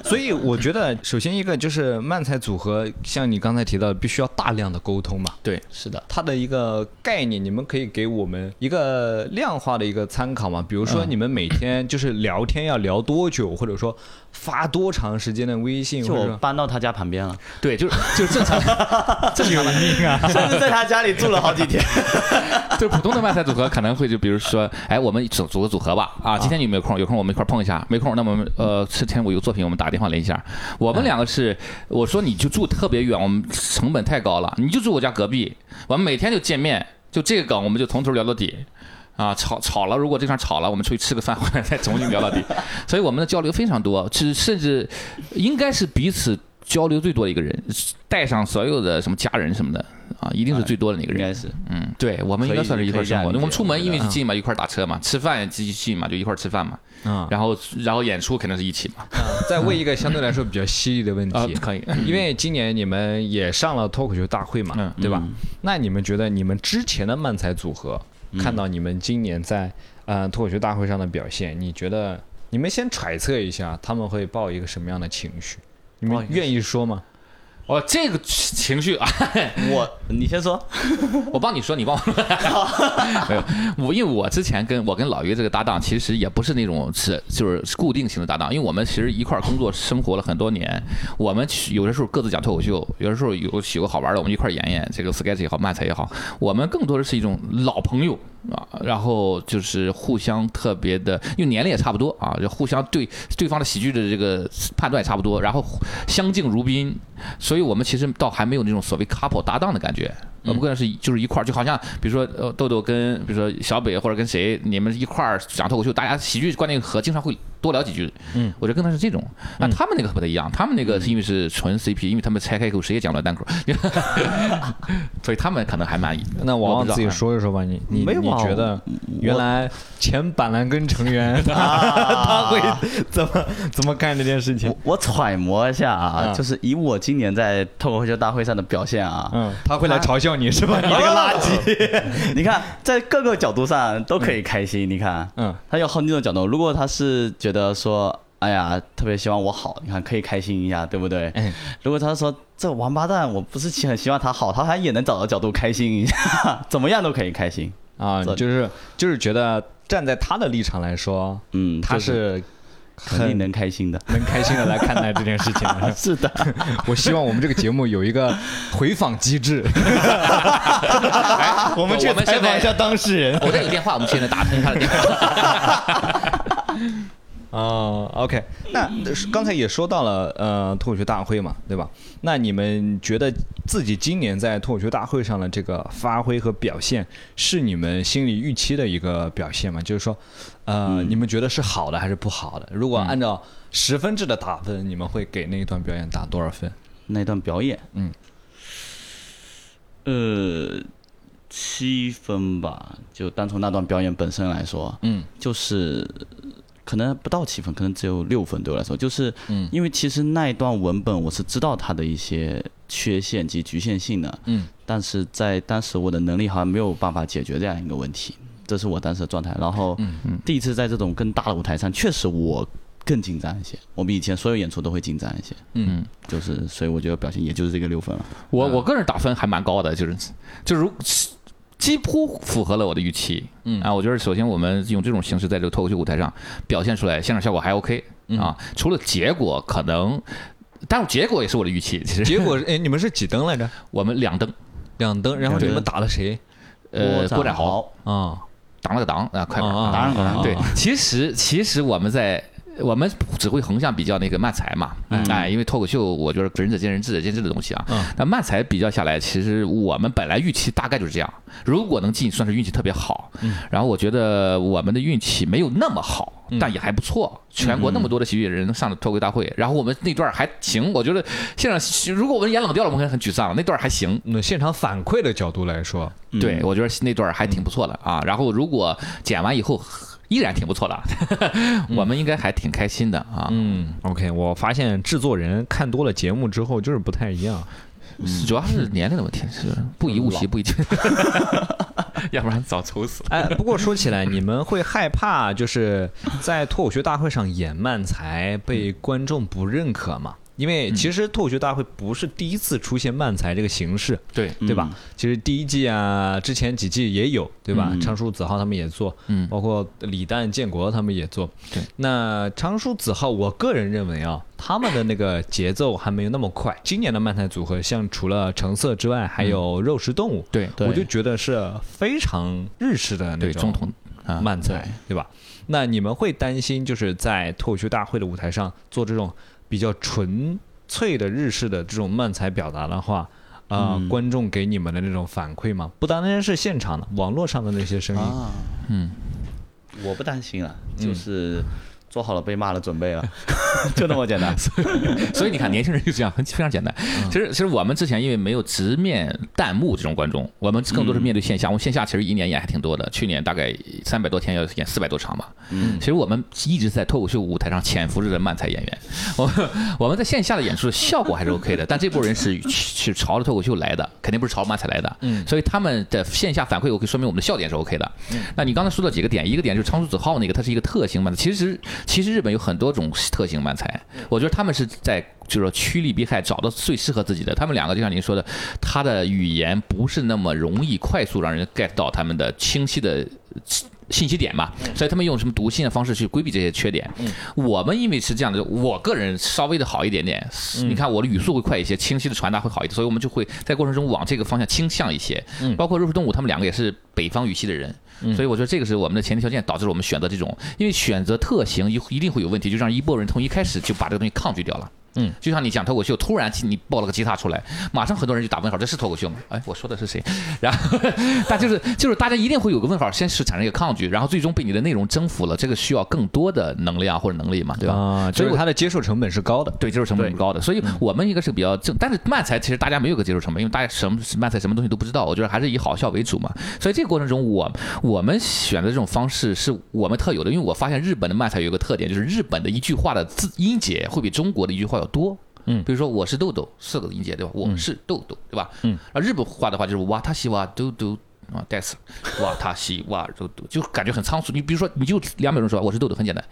所以我觉得，首先一个就是漫才组合，像你刚才提到的，必须要大量的沟通嘛。对，是的，它的一个概念，你们可以给我们一个量化的一个参考嘛？比如说，你们每天就是聊天要聊多久，或者说发多长时间的微信，就我搬到他家旁边了，对，就是就是正常 正常的命啊！甚至在他家里住了好几天。就普通的外才组合可能会就比如说，哎，我们组组个组合吧，啊，今天你有没有空？有空我们一块碰一下，没空那么呃，这天我有作品，我们打电话联系一下。我们两个是，我说你就住特别远，我们成本太高了，你就住我家隔壁，我们每天就见面，就这个梗我们就从头聊到底。啊，吵吵了，如果这场吵了，我们出去吃个饭，回来再重新聊到底。所以我们的交流非常多，是甚至应该是彼此交流最多的一个人，带上所有的什么家人什么的啊，一定是最多的那个人。应该是嗯，对，我们应该算是一块生活我们出门因为是近嘛，一块打车嘛，吃饭也近嘛，就一块吃饭嘛。嗯，然后然后演出肯定是一起嘛。再问一个相对来说比较犀利的问 啊题，，可以。因为今年你们也上了脱口秀大会嘛，嗯对吧？嗯那你们觉得你们之前的漫才组合，嗯看到你们今年在呃脱口秀大会上的表现，你觉得你们先揣测一下他们会抱一个什么样的情绪？你们愿意说吗？哦，这个情绪啊，我，你先说。我帮你说，你帮我说。没有，我因为我之前跟我跟老于这个搭档，其实也不是那种是就是固定型的搭档，因为我们其实一块儿工作生活了很多年，我们有的时候各自讲脱口秀，有的时候有有个好玩的，我们一块儿演演这个 sketch 也好，漫才也好，我们更多的是一种老朋友啊，然后就是互相特别的，因为年龄也差不多啊，就互相对对方的喜剧的这个判断也差不多，然后相敬如宾，所以我们其实倒还没有那种所谓 couple 搭档的感觉。我们更是就是一块儿，就好像比如说呃豆豆跟比如说小北或者跟谁，你们一块儿讲脱口秀，大家喜剧观念和，经常会多聊几句。嗯，我觉得更多是这种。那他们那个不太一样，他们那个是因为是纯 CP，因为他们拆开口谁也讲不了单口，所以他们可能还满意。那王王自己说一说吧，你你你没有啊觉得原来前板蓝根成员 他会怎么怎么干这件事情我？我揣摩一下啊，嗯就是以我今年在脱口秀大会上的表现啊，嗯，他会来嘲笑你是吧？你这个垃圾。你看在各个角度上都可以开心。你看，嗯，他有好几种角度。如果他是觉得说，哎呀，特别希望我好，你看可以开心一下，对不对？嗯如果他说这王八蛋，我不是很希望他好，他还也能找到角度开心一下，怎么样都可以开心。啊，就是就是觉得站在他的立场来说，嗯，他就是肯定能开心的。能开心的来看待这件事情。是的，我希望我们这个节目有一个回访机制，哎我们 去我们采访一下当事人。我这有电话，我们现在打通他的电话。哦，OK，那刚才也说到了，呃，脱口秀大会嘛，对吧？那你们觉得自己今年在脱口秀大会上的这个发挥和表现，是你们心里预期的一个表现吗？就是说，呃，你们觉得是好的还是不好的？如果按照十分制的打分，你们会给那一段表演打多少分？那段表演，嗯，呃，七分吧，就单从那段表演本身来说，嗯就是可能不到七分，可能只有六分对我来说，就是嗯。因为其实那一段文本我是知道它的一些缺陷及局限性的，嗯，但是在当时我的能力好像没有办法解决这样一个问题，这是我当时的状态。然后，第一次在这种更大的舞台上，确实我更紧张一些，我比以前所有演出都会紧张一些，嗯，就是所以我觉得表现也就是这个六分了。我我个人打分还蛮高的，就是就是如几乎符合了我的预期。嗯啊，我觉得首先我们用这种形式在这个脱口秀舞台上表现出来，现场效果还 OK 啊。除了结果可能，但结果也是我的预期。其实结果哎，你们是几灯来着？我们两灯，两灯，然后你们打了谁？呃，郭展豪豪啊，挡了个挡啊，快点啊啊当然当然啊对，其实其实我们在我们只会横向比较那个漫才嘛，哎，因为脱口秀我觉得仁者见仁，智者见智的东西啊。嗯那漫才比较下来，其实我们本来预期大概就是这样，如果能进，算是运气特别好。然后我觉得我们的运气没有那么好，但也还不错。全国那么多的喜剧人能上了脱口大会，然后我们那段还行，我觉得现场如果我们演冷掉了，我们可能很沮丧。那段还行，那现场反馈的角度来说，对，我觉得那段还挺不错的啊。然后如果剪完以后依然挺不错的，我们应该还挺开心的啊。嗯，OK，我发现制作人看多了节目之后就是不太一样。主要是年龄的问题，是不以物喜，不以 要不然早愁死了。哎，不过说起来，你们会害怕就是在脱口秀大会上演慢才被观众不认可吗？因为其实脱口秀大会不是第一次出现漫才这个形式，对，对吧？其实第一季啊，之前几季也有，对吧？嗯昌叔、子浩他们也做，嗯包括李诞、建国他们也做。对，那昌叔、子浩，我个人认为啊，他们的那个节奏还没有那么快。今年的漫才组合，像除了橙色之外，还有肉食动物，对对我就觉得是非常日式的那，种啊，慢才，对吧？那你们会担心，就是在脱口秀大会的舞台上做这种比较纯粹的日式的这种慢才表达的话，啊、嗯。观众给你们的那种反馈吗？不单单是现场的，网络上的那些声音，啊，嗯，我不担心啊，就是做好了被骂的准备了，就那么简单。所以你看，年轻人就这样，很非常简单。其实，其实我们之前因为没有直面弹幕这种观众，我们更多是面对线下。我们线下其实一年演还挺多的，去年大概三百多天要演四百多场吧。嗯其实我们一直在脱口秀舞台上潜伏着的漫才演员，我们我们在线下的演出效果还是 OK 的，但这波人是是朝着脱口秀来的，肯定不是朝着漫才来的。嗯所以他们的线下反馈 OK，说明我们的笑点是 OK 的。那你刚才说到几个点，一个点就是仓鼠子浩那个，它是一个特型漫才。其实其实日本有很多种特型漫才，我觉得他们是在就是说趋利避害，找到最适合自己的。他们两个就像您说的，他的语言不是那么容易快速让人 get 到他们的清晰的。信息点嘛，所以他们用什么读信的方式去规避这些缺点。我们因为是这样的，我个人稍微的好一点点。你看我的语速会快一些，清晰的传达会好一点，所以我们就会在过程中往这个方向倾向一些。包括肉食动物，他们两个也是北方语系的人，所以我说这个是我们的前提条件，导致了我们选择这种，因为选择特型一一定会有问题，就让一波人从一开始就把这个东西抗拒掉了。嗯，就像你讲脱口秀，突然你报了个吉他出来，马上很多人就打问号，这是脱口秀吗？哎，我说的是谁？然后，但就是就是大家一定会有个问号，先是产生一个抗拒，然后最终被你的内容征服了，这个需要更多的能量或者能力嘛，对吧？啊，就是所以我它的接受成本是高的。对，接受成本是高的，所以我们一个是比较正，但是漫才其实大家没有个接受成本，因为大家什么漫才什么东西都不知道，我觉得还是以好笑为主嘛。所以这个过程中，我我们选择这种方式是我们特有的，因为我发现日本的漫才有一个特点，就是日本的一句话的字音节会比中国的一句话要多。嗯比如说我是豆豆四个音节对吧？我是豆豆对吧？嗯，而日本话的话就是哇他西哇豆豆啊 that's 哇他西哇豆豆，就感觉很仓促。你比如说你就两秒钟说我是豆豆很简单，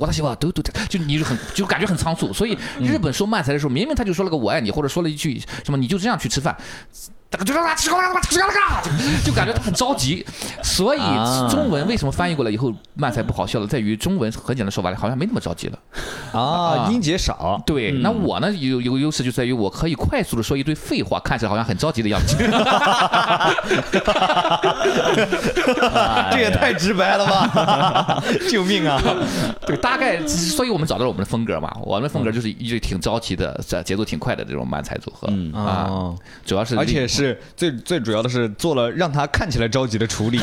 哇他西哇豆豆，就你就很就感觉很仓促。所以日本说慢才的时候，明明他就说了个我爱你，或者说了一句什么你就这样去吃饭。就就感觉他很着急，所以啊中文为什么翻译过来以后慢才不好笑了，在于中文很简单说白了，好像没那么着急了。啊，音节少，对，那我呢有有个优势就在于我可以快速的说一堆废话，看起来好像很着急的样子。这也太直白了吧！救命啊！对，大概所以我们找到了我们的风格嘛，我们的风格就是一直挺着急的，这节奏挺快的这种慢才组合嗯啊，哦，主要是而且是最最主要的是做了让他看起来着急的处理。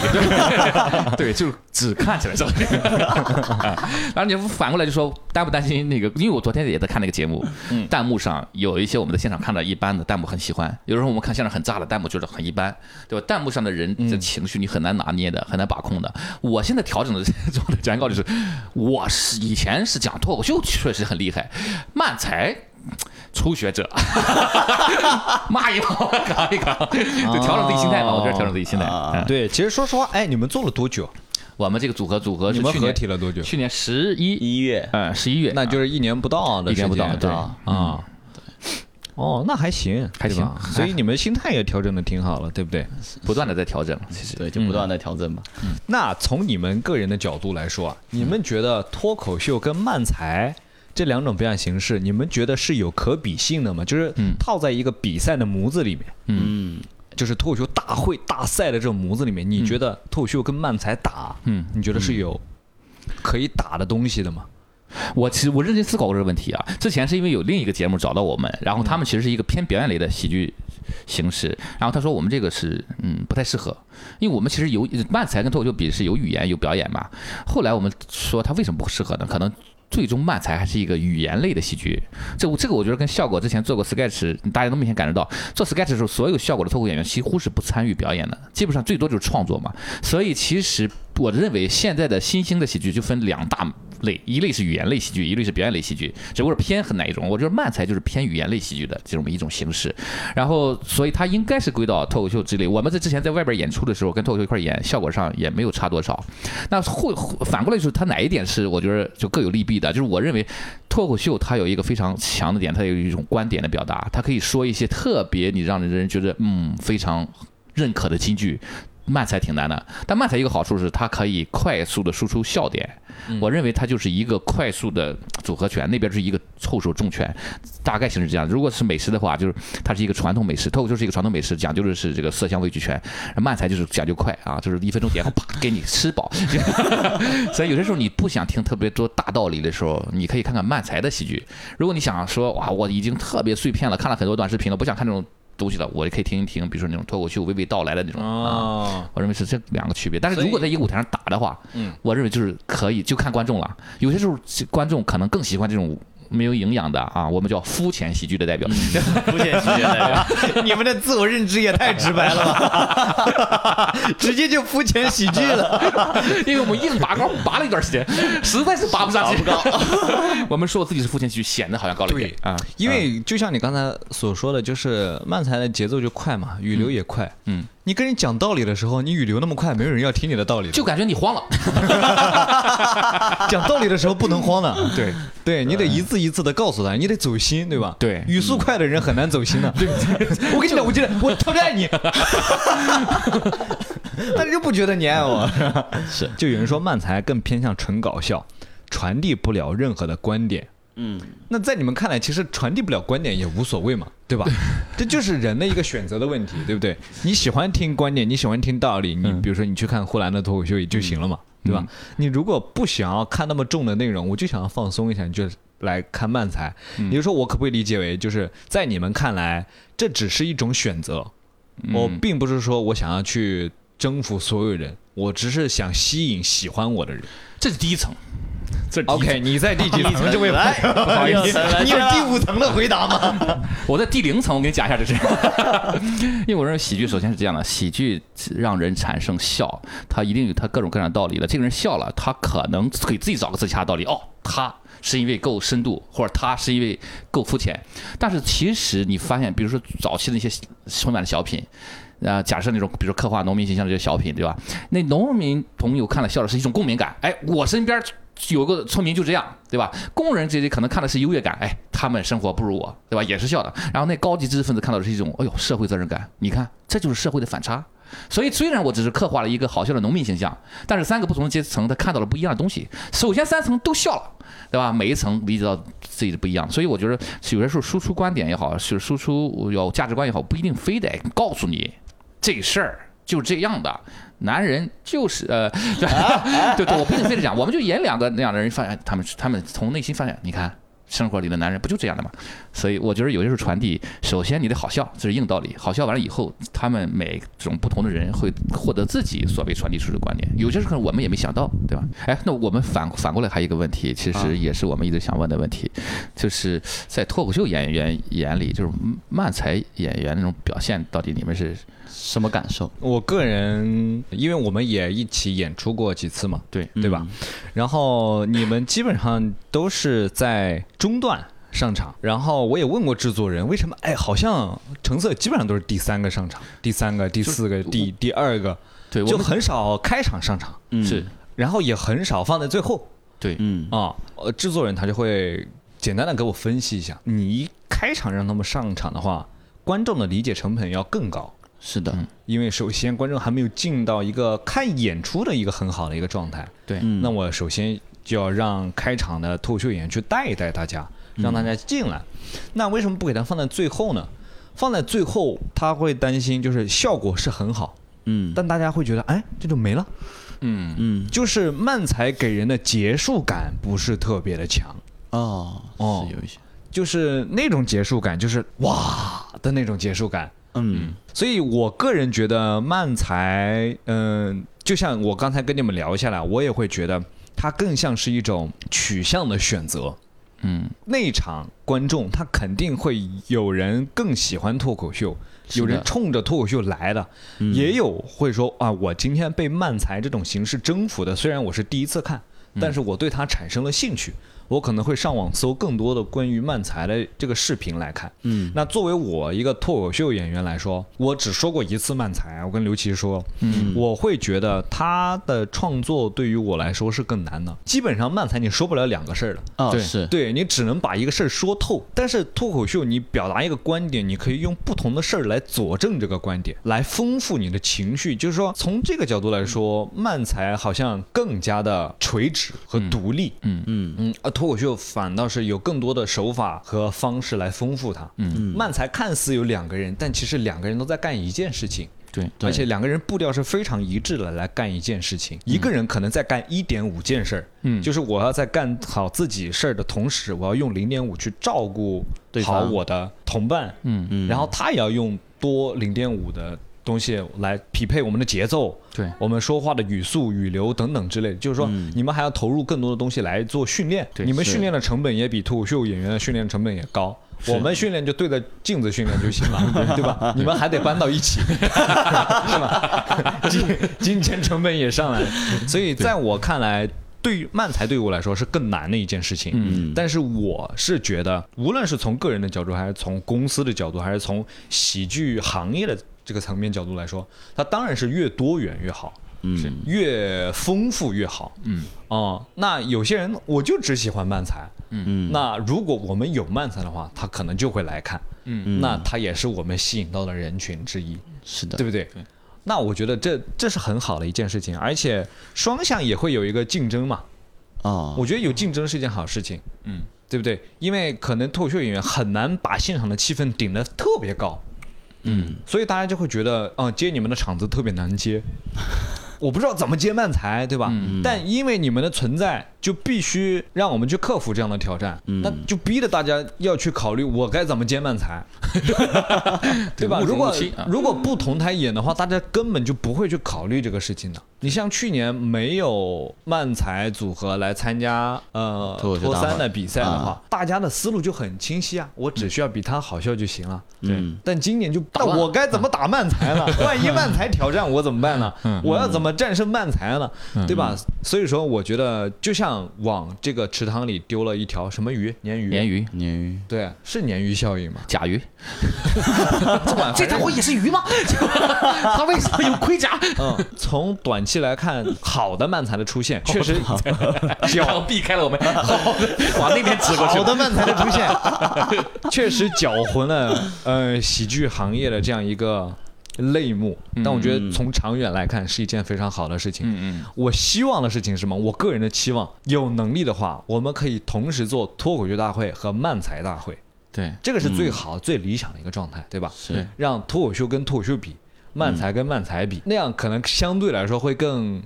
对，就只看起来着急。然后你反过来就说担不担心那个？因为我昨天也在看那个节目，弹幕上有一些我们在现场看到一般的弹幕很喜欢，有时候我们看现场很炸的弹幕觉得很一般，对吧？弹幕上的人的情绪你很难拿捏的，很难把控的。我现在调整的状态讲告就是，我是以前是讲脱口秀确实很厉害，慢才。初学者，骂一骂，搞一搞，就调整自己心态嘛。我觉得调整自己心态。啊嗯对，其实说实话，哎，你们做了多久？我们这个组合组合你们合是去年体了多久？去年十一，一月嗯，十一月，那就是一年不到的一年不到对啊。哦，那还行，还行所以你们心态也调整的挺好了，对不对？不断的在调整。其实对，就不断的调整吧。那从你们个人的角度来说啊，你们觉得脱口秀跟漫才这两种表演形式，你们觉得是有可比性的吗？就是嗯套在一个比赛的模子里面，嗯，就是脱口秀大会大赛的这种模子里面，你觉得脱口秀跟漫才打，嗯你觉得是有可以打的东西的吗？我其实我认真思考过这个问题啊。之前是因为有另一个节目找到我们，然后他们其实是一个偏表演类的喜剧形式，然后他说我们这个是嗯不太适合，因为我们其实有漫才跟脱口秀比是有语言有表演嘛。后来我们说他为什么不适合呢？可能。最终漫才还是一个语言类的喜剧，这我这个我觉得跟效果之前做过 sketch，大家都明显感觉到，做 sketch 的时候，所有效果的脱口演员几乎是不参与表演的，基本上最多就是创作嘛。所以其实我认为现在的新兴的喜剧就分两大类，一类是语言类喜剧，一类是表演类喜剧，只不过是偏很哪一种。我觉得漫才就是偏语言类喜剧的这种一种形式，然后所以它应该是归到脱口秀之类。我们在之前在外边演出的时候，跟脱口秀一块演，效果上也没有差多少。那会反过来就是它哪一点是我觉得就各有利弊的，就是我认为脱口秀它有一个非常强的点，它有一种观点的表达，它可以说一些特别你让人觉得嗯非常认可的金句。漫才挺难的，但慢才一个好处是它可以快速的输出笑点，我认为它就是一个快速的组合拳，那边是一个后手重拳，大概形式这样。如果是美食的话，就是它是一个传统美食，脱口秀是一个传统美食，讲究的是这个色香味俱全，慢才就是讲究快啊，就是一分钟点后啪给你吃饱。所以有些时候你不想听特别多大道理的时候，你可以看看慢才的喜剧。如果你想说哇，我已经特别碎片了，看了很多短视频了，不想看这种东西的，我也可以听一听，比如说那种脱口秀娓娓道来的那种啊。哦，我认为是这两个区别。但是如果在一个舞台上打的话，嗯，我认为就是可以，就看观众了。有些时候观众可能更喜欢这种没有营养的啊，我们叫肤浅喜剧的代表。肤浅喜剧代表。你们的自我认知也太直白了吧，直接就肤浅喜剧了。因为我们硬拔高拔了一段时间，实在是拔不上去。拔不我们说自己是肤浅喜剧，显得好像高了一点啊。因为就像你刚才所说的，就是漫才的节奏就快嘛，语流也快。嗯，你跟人讲道理的时候，你语流那么快，没有人要听你的道理。就感觉你慌了。讲道理的时候不能慌的，对，对你得一字一字的告诉他，你得走心，对吧？对语速快的人很难走心的。对，我跟你讲，我觉得我特别爱你，但是又不觉得你爱我。是，就有人说慢才更偏向纯搞笑，传递不了任何的观点。嗯，那在你们看来，其实传递不了观点也无所谓嘛，对吧？这就是人的一个选择的问题，对不对？你喜欢听观点，你喜欢听道理，你比如说你去看呼兰的脱口秀也就行了嘛，对吧？你如果不想要看那么重的内容，我就想要放松一下，你就来看漫才。也就是说，我可不可以理解为，就是在你们看来，这只是一种选择？我并不是说我想要去征服所有人，我只是想吸引喜欢我的人。这是第一层。OK，你在第几层？这位来，不好意思，你有第五层的回答吗？我在第零层，我给你讲一下这是，因为我认为喜剧首先是这样的，喜剧让人产生笑，它一定有它各种各样的道理的。这个人笑了，他可能给自己找个自洽道理，哦，他是因为够深度，或者他是因为够肤浅。但是其实你发现，比如说早期的那些春晚的小品。啊、假设那种，比如说刻画农民形象的这些小品，对吧？那农民朋友看了笑的是一种共鸣感，哎，我身边有个村民就这样，对吧？工人这些可能看的是优越感，哎，他们生活不如我，对吧？也是笑的。然后那高级知识分子看到的是一种，哎呦，社会责任感。你看，这就是社会的反差。所以虽然我只是刻画了一个好笑的农民形象，但是三个不同的阶层他看到了不一样的东西。首先三层都笑了，对吧？每一层理解到自己的不一样，所以我觉得有些时候输出观点也好，是输出有价值观也好，不一定非得告诉你这事儿就这样的。男人就是呃，对 对，我不一定非得讲，我们就演两个那样的人，发现他们他们从内心发现，你看生活里的男人不就这样的吗？所以我觉得有些时候传递，首先你得好笑，这是硬道理。好笑完了以后，他们每种不同的人会获得自己所谓传递出的观点。有些时候我们也没想到，对吧？哎，那我们反反过来还有一个问题，其实也是我们一直想问的问题，就是在脱口秀演员眼里，就是慢才演员那种表现，到底你们是什么感受？我个人，因为我们也一起演出过几次嘛，对对吧？然后你们基本上都是在中段上场，然后我也问过制作人，为什么哎，好像成色基本上都是第三个上场，第三个、第四个、第第二个，对，就很少开场上场，嗯是，然后也很少放在最后对，嗯啊。呃，制作人他就会简单的给我分析一下，你一开场让他们上场的话，观众的理解成本要更高。是的，因为首先观众还没有进到一个看演出的一个很好的一个状态，对，嗯。那我首先就要让开场的脱口秀演员去带一带大家，让大家进来。那为什么不给他放在最后呢？放在最后，他会担心就是效果是很好，嗯。但大家会觉得哎这就没了，嗯，嗯。就是慢才给人的结束感不是特别的强，哦哦。是有一些，就是那种结束感就是哇的那种结束感。嗯。所以我个人觉得漫才，嗯、就像我刚才跟你们聊下来，我也会觉得它更像是一种取向的选择。嗯，内场观众他肯定会有人更喜欢脱口秀，有人冲着脱口秀来的，也有会说啊，我今天被漫才这种形式征服的，虽然我是第一次看，但是我对它产生了兴趣。我可能会上网搜更多的关于漫才的这个视频来看。嗯那作为我一个脱口秀演员来说，我只说过一次漫才。我跟刘琦说，嗯，我会觉得他的创作对于我来说是更难的。基本上漫才你说不了两个事儿的，啊哦是，对你只能把一个事儿说透。但是脱口秀你表达一个观点，你可以用不同的事儿来佐证这个观点，来丰富你的情绪。就是说，从这个角度来说，漫才好像更加的垂直和独立。嗯嗯，呃，脱口秀反倒是有更多的手法和方式来丰富它。嗯，漫才看似有两个人，但其实两个人都在干一件事情。对，对。而且两个人步调是非常一致的来干一件事情，一个人可能在干一点五件事儿，嗯。就是我要在干好自己事儿的同时，我要用零点五去照顾好我的同伴，嗯嗯。然后他也要用多零点五的东西来匹配我们的节奏，对我们说话的语速、语流等等之类的，就是说你们还要投入更多的东西来做训练，你们训练的成本也比脱口秀演员的训练成本也高。我们训练就对着镜子训练就行了，对吧？你们还得搬到一起，是吧？金金钱成本也上来，所以在我看来，对于漫才对于我来说是更难的一件事情。嗯但是我是觉得，无论是从个人的角度，还是从公司的角度，还是从喜剧行业的这个层面角度来说，它当然是越多元越好，嗯越丰富越好。嗯哦、那有些人我就只喜欢漫才，嗯嗯那如果我们有漫才的话，他可能就会来看，嗯那他也是我们吸引到的人群之一，是的对不对？那我觉得这这是很好的一件事情，而且双向也会有一个竞争嘛。哦我觉得有竞争是一件好事情，嗯，对不对？因为可能脱口秀演员很难把现场的气氛顶得特别高，嗯所以大家就会觉得，嗯、接你们的场子特别难接。我不知道怎么接漫才，对吧？嗯但因为你们的存在，就必须让我们去克服这样的挑战，嗯那就逼着大家要去考虑我该怎么接漫才，对吧？物如果如果不同台演的话，大家根本就不会去考虑这个事情的。你像去年没有漫才组合来参加呃脱三的比赛的话，啊大家的思路就很清晰啊，我只需要比他好笑就行了。嗯但今年就那我该怎么打漫才呢？万一漫才挑战我怎么办呢？我要怎么战胜漫才呢？对吧？所以说，我觉得就像往这个池塘里丢了一条什么鱼？鲶鱼。鲶。鱼、鲶鱼对，是鲶鱼效应吗？甲鱼，这反正条也是鱼吗？它为什么有盔甲？嗯，从短期来看，好的漫才的出现，确实 脚避开了我们，好的，往那边指过去好。的漫才的出现，确实搅浑了呃喜剧行业的这样一个类目。但我觉得从长远来看，是一件非常好的事情。嗯嗯，我希望的事情是什么？我个人的期望，有能力的话，我们可以同时做脱口秀大会和漫才大会，对，这个是最好、最理想的一个状态，对吧？是让脱口秀跟脱口秀比，漫才跟漫才比，那样可能相对来说会更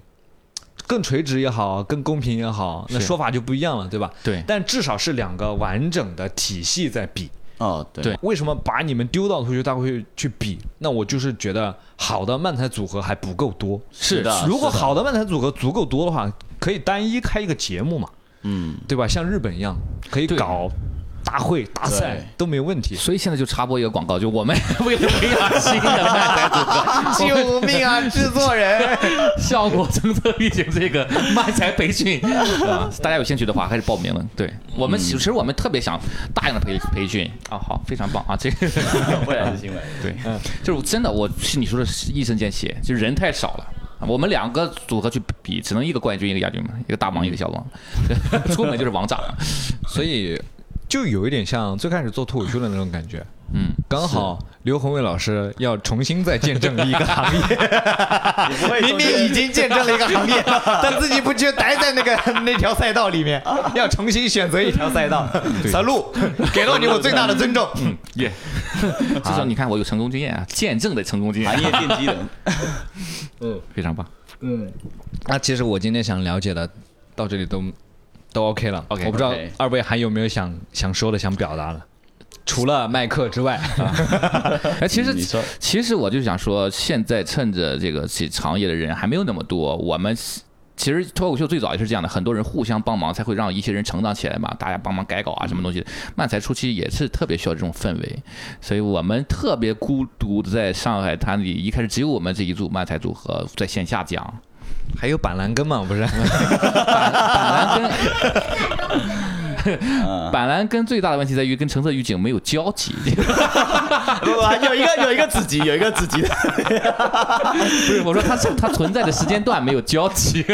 更垂直也好，更公平也好，那说法就不一样了，对吧？对但至少是两个完整的体系在比。哦对。对。为什么把你们丢到脱口秀大会去比？那我就是觉得好的漫才组合还不够多。是的如果好的漫才组合足够多的话，可以单一开一个节目嘛，嗯。对吧？像日本一样，可以搞大会、大赛都没有问题。所以现在就插播一个广告，就我们 为了培养新的漫才组合，救命啊，制作人！效果政策预警这个漫才培训啊，大家有兴趣的话还是报名了。对我们其实我们特别想大量的培培训啊，好，非常棒啊，这个未来的新闻。对，就是真的，我是你说的是一针见血，就是人太少了。我们两个组合去比，只能一个冠军，一个亚军嘛，一个大王，一个小王，出门就是王炸。所以就有一点像最开始做脱口秀的那种感觉。嗯，刚好刘宏伟老师要重新再见证一个行业，明明已经见证了一个行业，但自己不就待在那个 那条赛道里面，要重新选择一条赛道。小路，给了你我最大的尊重。嗯，耶，至少你看我有成功经验啊，见证的成功经验行，业奠基人。嗯非常棒。嗯那其实我今天想了解的到这里都都 OK 了。OK，我不知道二位还有没有想想说的、想表达的，除了麦克之外。哎，其实其实我就想说，现在趁着这个这行业的人还没有那么多，我们。其实脱口秀最早也是这样的，很多人互相帮忙，才会让一些人成长起来嘛。大家帮忙改稿啊，什么东西。漫才初期也是特别需要这种氛围，所以我们特别孤独的在上海滩里，一开始只有我们这一组漫才组合在线下讲，还有板蓝根嘛？不是？板蓝根，板蓝根最大的问题在于跟橙色预警没有交集。不不，有一个有一个子集，有一个子集的。不是，我说它它存在的时间段没有交集。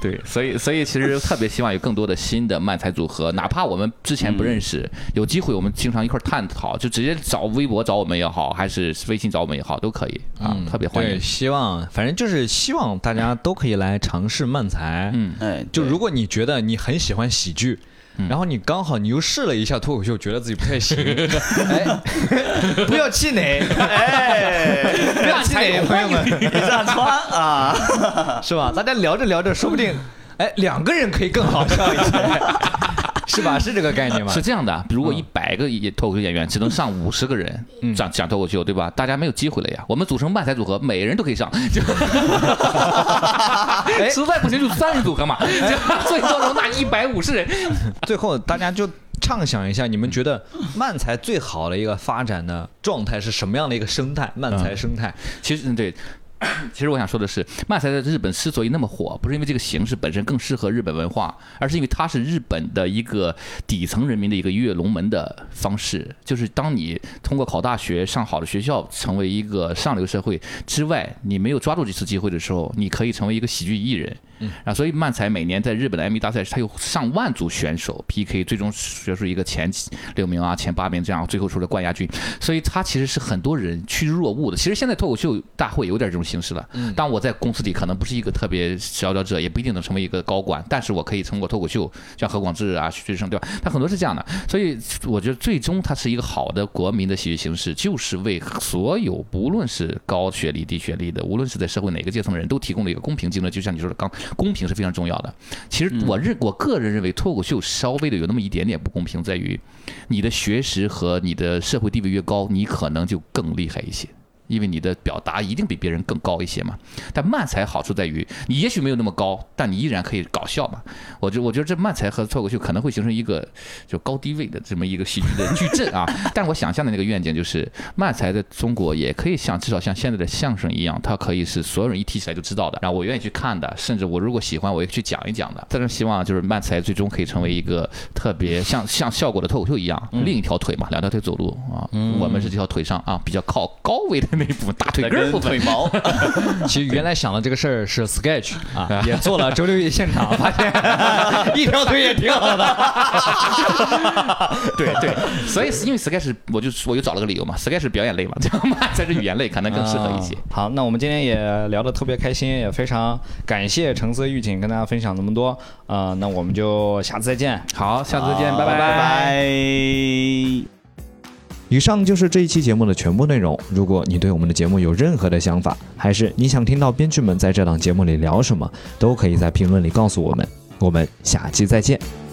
对，所以所以其实特别希望有更多的新的漫才组合，哪怕我们之前不认识，有机会我们经常一块儿探讨，就直接找微博找我们也好，还是微信找我们也好，都可以啊，特别欢对，迎。希望反正就是希望大家都可以来尝试漫才。嗯，哎，就如果你觉得你很喜欢喜剧。然后你刚好你又试了一下脱口秀，觉得自己不太行，哎，不要气馁，哎，不要气馁，朋友们，你这样穿啊，是吧？大家聊着聊着，说不定，哎，两个人可以更好笑一些，是吧？是这个概念吗 是？这样的，如果一百个脱口秀演员只能上五十个人讲讲脱口秀，对吧？大家没有机会了呀。我们组成漫才组合，每个人都可以上，就 实在不行就三人组合嘛，就 最多容纳一百五十人。最后大家就畅想一下，你们觉得漫才最好的一个发展的状态是什么样的一个生态？漫才生态，其实嗯对。其实我想说的是，漫才在日本之所以那么火，不是因为这个形式本身更适合日本文化，而是因为它是日本的一个底层人民的一个跃龙门的方式。就是当你通过考大学、上好的学校，成为一个上流社会之外，你没有抓住这次机会的时候，你可以成为一个喜剧艺人。啊，所以漫才每年在日本的 MV 大赛，它有上万组选手 PK，最终选出一个前六名啊、前八名这样，最后出了冠亚军。所以它其实是很多人趋之若鹜的。其实现在脱口秀大会有点这种形式了。嗯当我在公司里可能不是一个特别佼佼者，也不一定能成为一个高管，但是我可以通过脱口秀，像何广智啊、徐志胜对吧？他很多是这样的。所以我觉得最终它是一个好的国民的喜剧形式，就是为所有不论是高学历、低学历的，无论是在社会哪个阶层的人都提供了一个公平竞争。就像你说的，刚公平是非常重要的。其实我认我个人认为，脱口秀稍微的有那么一点点不公平，在于你的学识和你的社会地位越高，你可能就更厉害一些。因为你的表达一定比别人更高一些嘛。但慢才好处在于，你也许没有那么高，但你依然可以搞笑嘛。我觉我觉得这慢才和脱口秀可能会形成一个就高低位的这么一个喜剧的矩阵啊。但我想象的那个愿景就是，慢才在中国也可以像至少像现在的相声一样，它可以是所有人一提起来就知道的，然后我愿意去看的，甚至我如果喜欢，我也去讲一讲的。但是希望就是慢才最终可以成为一个特别像像效果的脱口秀一样，另一条腿嘛，两条腿走路啊。我们是这条腿上啊比较靠高位的那一部分大腿根儿部分腿。毛，其实原来想的这个事儿是 sketch 啊，也做了周六夜现场，发现 一条腿也挺好的。对对，所以因为 sketch 我就我就找了个理由嘛，sketch 是表演类嘛，这样嘛才是语言类，可能更适合一些。啊好，那我们今天也聊得特别开心，也非常感谢橙色预警跟大家分享那么多。呃，那我们就下次再见。好，下次再见，拜拜拜。拜。以上就是这一期节目的全部内容。如果你对我们的节目有任何的想法，还是你想听到编剧们在这档节目里聊什么，都可以在评论里告诉我们。我们下期再见。